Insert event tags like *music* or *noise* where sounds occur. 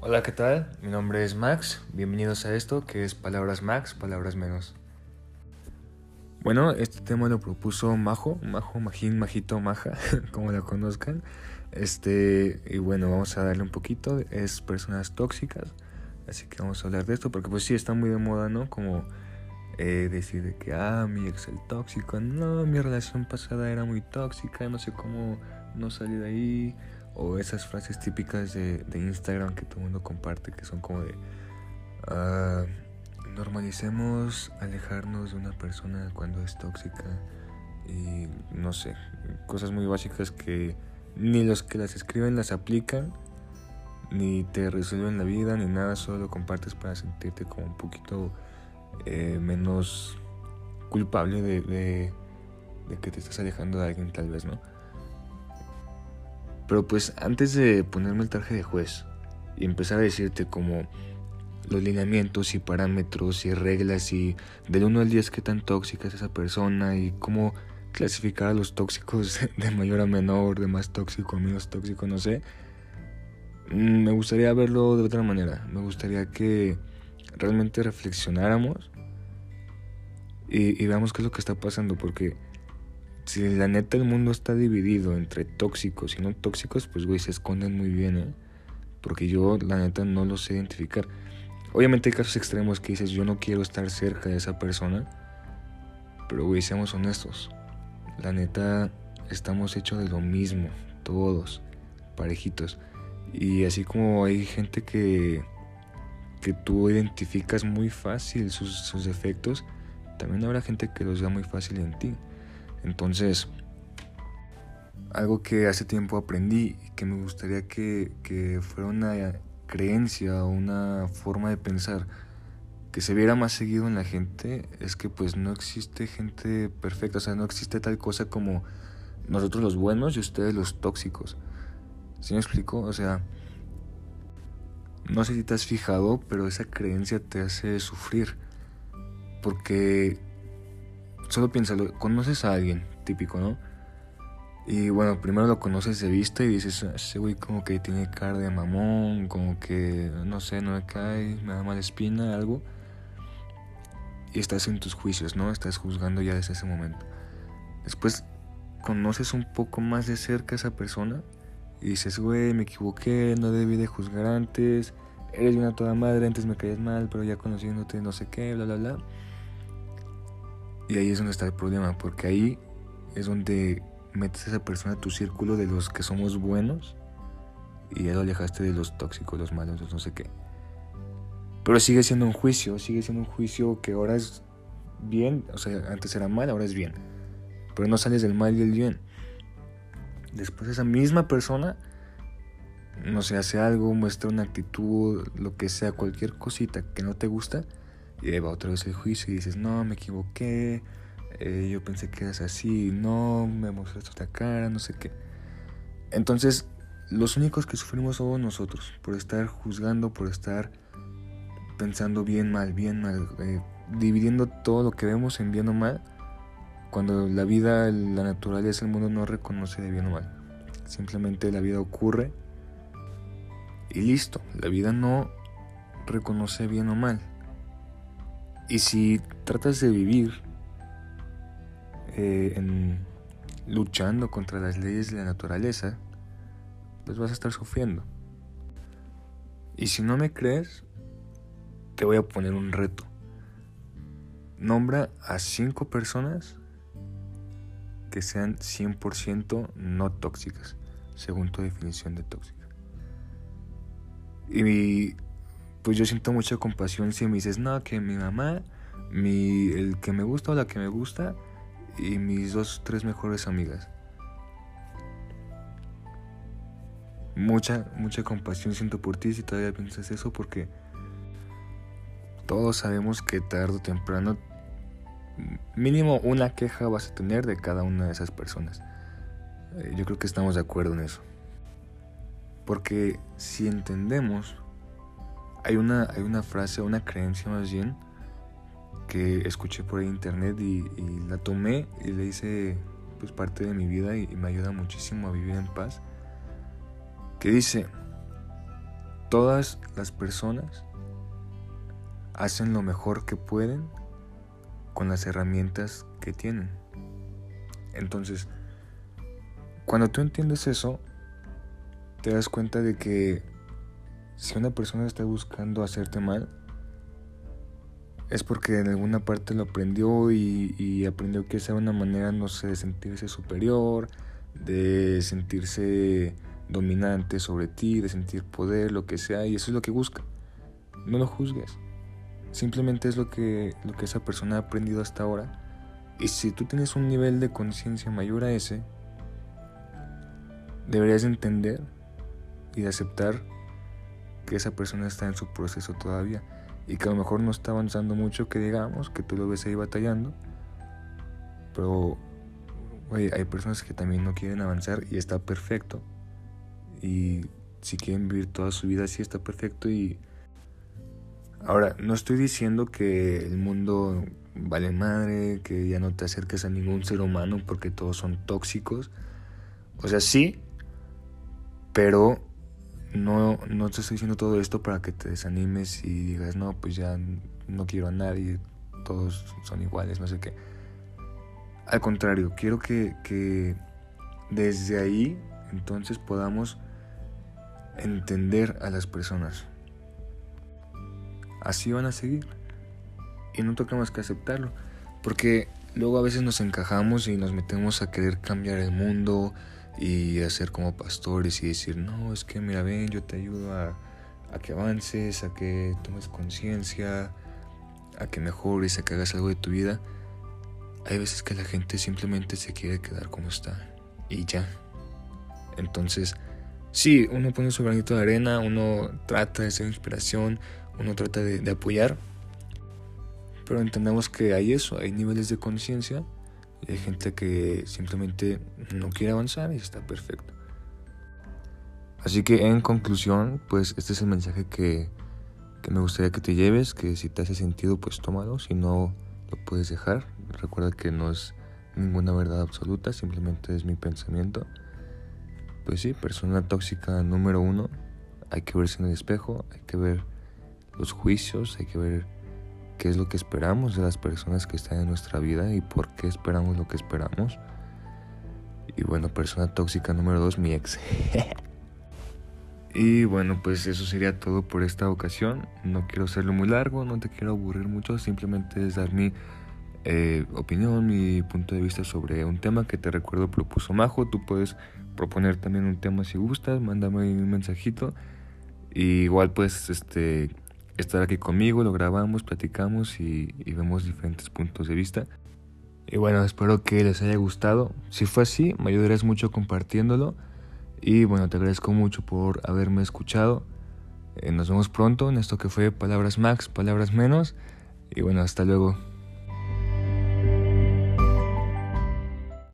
Hola, ¿qué tal? Mi nombre es Max. Bienvenidos a esto que es Palabras Max, Palabras Menos. Bueno, este tema lo propuso Majo, Majo, Majín, Majito, Maja, *laughs* como la conozcan. Este, y bueno, vamos a darle un poquito. Es personas tóxicas. Así que vamos a hablar de esto porque pues sí está muy de moda, ¿no? Como eh, decir que, ah, mi ex el tóxico. No, mi relación pasada era muy tóxica, no sé cómo no salir de ahí o esas frases típicas de, de Instagram que todo el mundo comparte que son como de uh, normalicemos alejarnos de una persona cuando es tóxica y no sé, cosas muy básicas que ni los que las escriben las aplican ni te resuelven la vida ni nada, solo lo compartes para sentirte como un poquito eh, menos culpable de, de, de que te estás alejando de alguien tal vez, ¿no? Pero pues antes de ponerme el traje de juez y empezar a decirte como los lineamientos y parámetros y reglas y del 1 al 10 qué tan tóxica es esa persona y cómo clasificar a los tóxicos *laughs* de mayor a menor, de más tóxico a menos tóxico, no sé. Mm, me gustaría verlo de otra manera. Me gustaría que realmente reflexionáramos y, y veamos qué es lo que está pasando porque si la neta el mundo está dividido entre tóxicos y no tóxicos, pues güey, se esconden muy bien, ¿eh? Porque yo la neta no lo sé identificar. Obviamente hay casos extremos que dices, yo no quiero estar cerca de esa persona. Pero güey, seamos honestos. La neta, estamos hechos de lo mismo, todos, parejitos. Y así como hay gente que, que tú identificas muy fácil sus, sus defectos, también habrá gente que los da muy fácil en ti. Entonces, algo que hace tiempo aprendí y que me gustaría que, que fuera una creencia o una forma de pensar que se viera más seguido en la gente es que pues no existe gente perfecta, o sea, no existe tal cosa como nosotros los buenos y ustedes los tóxicos. ¿Sí me explico? O sea, no sé si te has fijado, pero esa creencia te hace sufrir. Porque solo piénsalo, conoces a alguien, típico, ¿no? Y bueno, primero lo conoces de vista y dices, ah, ese güey como que tiene cara de mamón, como que, no sé, no me cae, me da mala espina, algo. Y estás en tus juicios, ¿no? Estás juzgando ya desde ese momento. Después conoces un poco más de cerca a esa persona y dices, güey, me equivoqué, no debí de juzgar antes, eres una toda madre, antes me caías mal, pero ya conociéndote no sé qué, bla, bla, bla. Y ahí es donde está el problema, porque ahí es donde metes a esa persona a tu círculo de los que somos buenos y ya lo alejaste de los tóxicos, los malos, los no sé qué. Pero sigue siendo un juicio, sigue siendo un juicio que ahora es bien, o sea, antes era mal, ahora es bien. Pero no sales del mal y del bien. Después esa misma persona, no sé, hace algo, muestra una actitud, lo que sea, cualquier cosita que no te gusta, y ahí va otra vez el juicio y dices, no, me equivoqué, eh, yo pensé que eras así, no, me mostraste otra cara, no sé qué. Entonces, los únicos que sufrimos somos nosotros, por estar juzgando, por estar pensando bien, mal, bien, mal, eh, dividiendo todo lo que vemos en bien o mal, cuando la vida, la naturaleza, el mundo no reconoce de bien o mal. Simplemente la vida ocurre y listo, la vida no reconoce bien o mal. Y si tratas de vivir eh, luchando contra las leyes de la naturaleza, pues vas a estar sufriendo. Y si no me crees, te voy a poner un reto. Nombra a cinco personas que sean 100% no tóxicas, según tu definición de tóxica. Y pues yo siento mucha compasión si me dices, no, que mi mamá, mi, el que me gusta o la que me gusta, y mis dos, tres mejores amigas. Mucha, mucha compasión siento por ti si todavía piensas eso, porque todos sabemos que tarde o temprano, mínimo una queja vas a tener de cada una de esas personas. Eh, yo creo que estamos de acuerdo en eso. Porque si entendemos hay una, hay una frase, una creencia más bien, que escuché por internet y, la tomé y le hice pues parte de mi vida y, me ayuda muchísimo a vivir en paz. que dice, todas las personas hacen lo mejor que pueden con las herramientas que tienen. Entonces, cuando tú entiendes eso, te das cuenta de que si una persona está buscando hacerte mal, es porque en alguna parte lo aprendió y, aprendió que esa es una manera, no sé, de sentirse superior, de sentirse dominante sobre ti, de sentir poder, lo que sea, y eso es lo que busca. No lo juzgues. Simplemente es lo que, lo que esa persona ha aprendido hasta ahora. Y si tú tienes un nivel de conciencia mayor a ese, deberías entender y de aceptar que esa persona está en su proceso todavía y que a lo mejor no está avanzando mucho, que digamos, que tú lo ves ahí batallando, pero hay personas que también no quieren avanzar y está perfecto. Y si quieren vivir toda su vida así está perfecto y ahora no estoy diciendo que el mundo vale madre, que ya no te acerques a ningún ser humano porque todos son tóxicos. O sea, sí, pero no, no te estoy diciendo todo esto para que te desanimes y digas, no, pues ya no quiero a nadie, todos son iguales, no sé qué. Al contrario, quiero que, que desde ahí entonces podamos entender a las personas. Así van a seguir. Y no toca más que aceptarlo. Porque luego a veces nos encajamos y nos metemos a querer cambiar el mundo, y hacer como pastores y decir, no, es que mira, ven, yo te ayudo a, que avances, a que tomes conciencia, a que mejores, a que hagas algo de tu vida. Hay veces que la gente simplemente se quiere quedar como está y ya. Entonces, sí, uno pone su granito de arena, uno trata de ser inspiración, uno trata de, de apoyar, pero entendamos que hay eso, hay niveles de conciencia hay gente que simplemente no quiere avanzar y está perfecto. Así que en conclusión, pues este es el mensaje que, que me gustaría que te lleves, que si te hace sentido, pues tómalo, si no, lo puedes dejar. Recuerda que no es ninguna verdad absoluta, simplemente es mi pensamiento. Pues sí, persona tóxica número uno, hay que verse en el espejo, hay que ver los juicios, hay que ver qué es lo que esperamos de las personas que están en nuestra vida y por qué esperamos lo que esperamos. Y bueno, persona tóxica número dos, mi ex. *laughs* y bueno, pues eso sería todo por esta ocasión. No quiero hacerlo muy largo, no te quiero aburrir mucho, simplemente es dar mi eh, opinión, mi punto de vista sobre un tema que te recuerdo propuso Majo. Tú puedes proponer también un tema si gustas, mándame un mensajito. Y igual pues este estar aquí conmigo, lo grabamos, platicamos y, vemos diferentes puntos de vista. Y bueno, espero que les haya gustado. Si fue así, me ayudarás mucho compartiéndolo. Y bueno, te agradezco mucho por haberme escuchado. Eh, nos vemos pronto en esto que fue Palabras Max, Palabras Menos. Y bueno, hasta luego.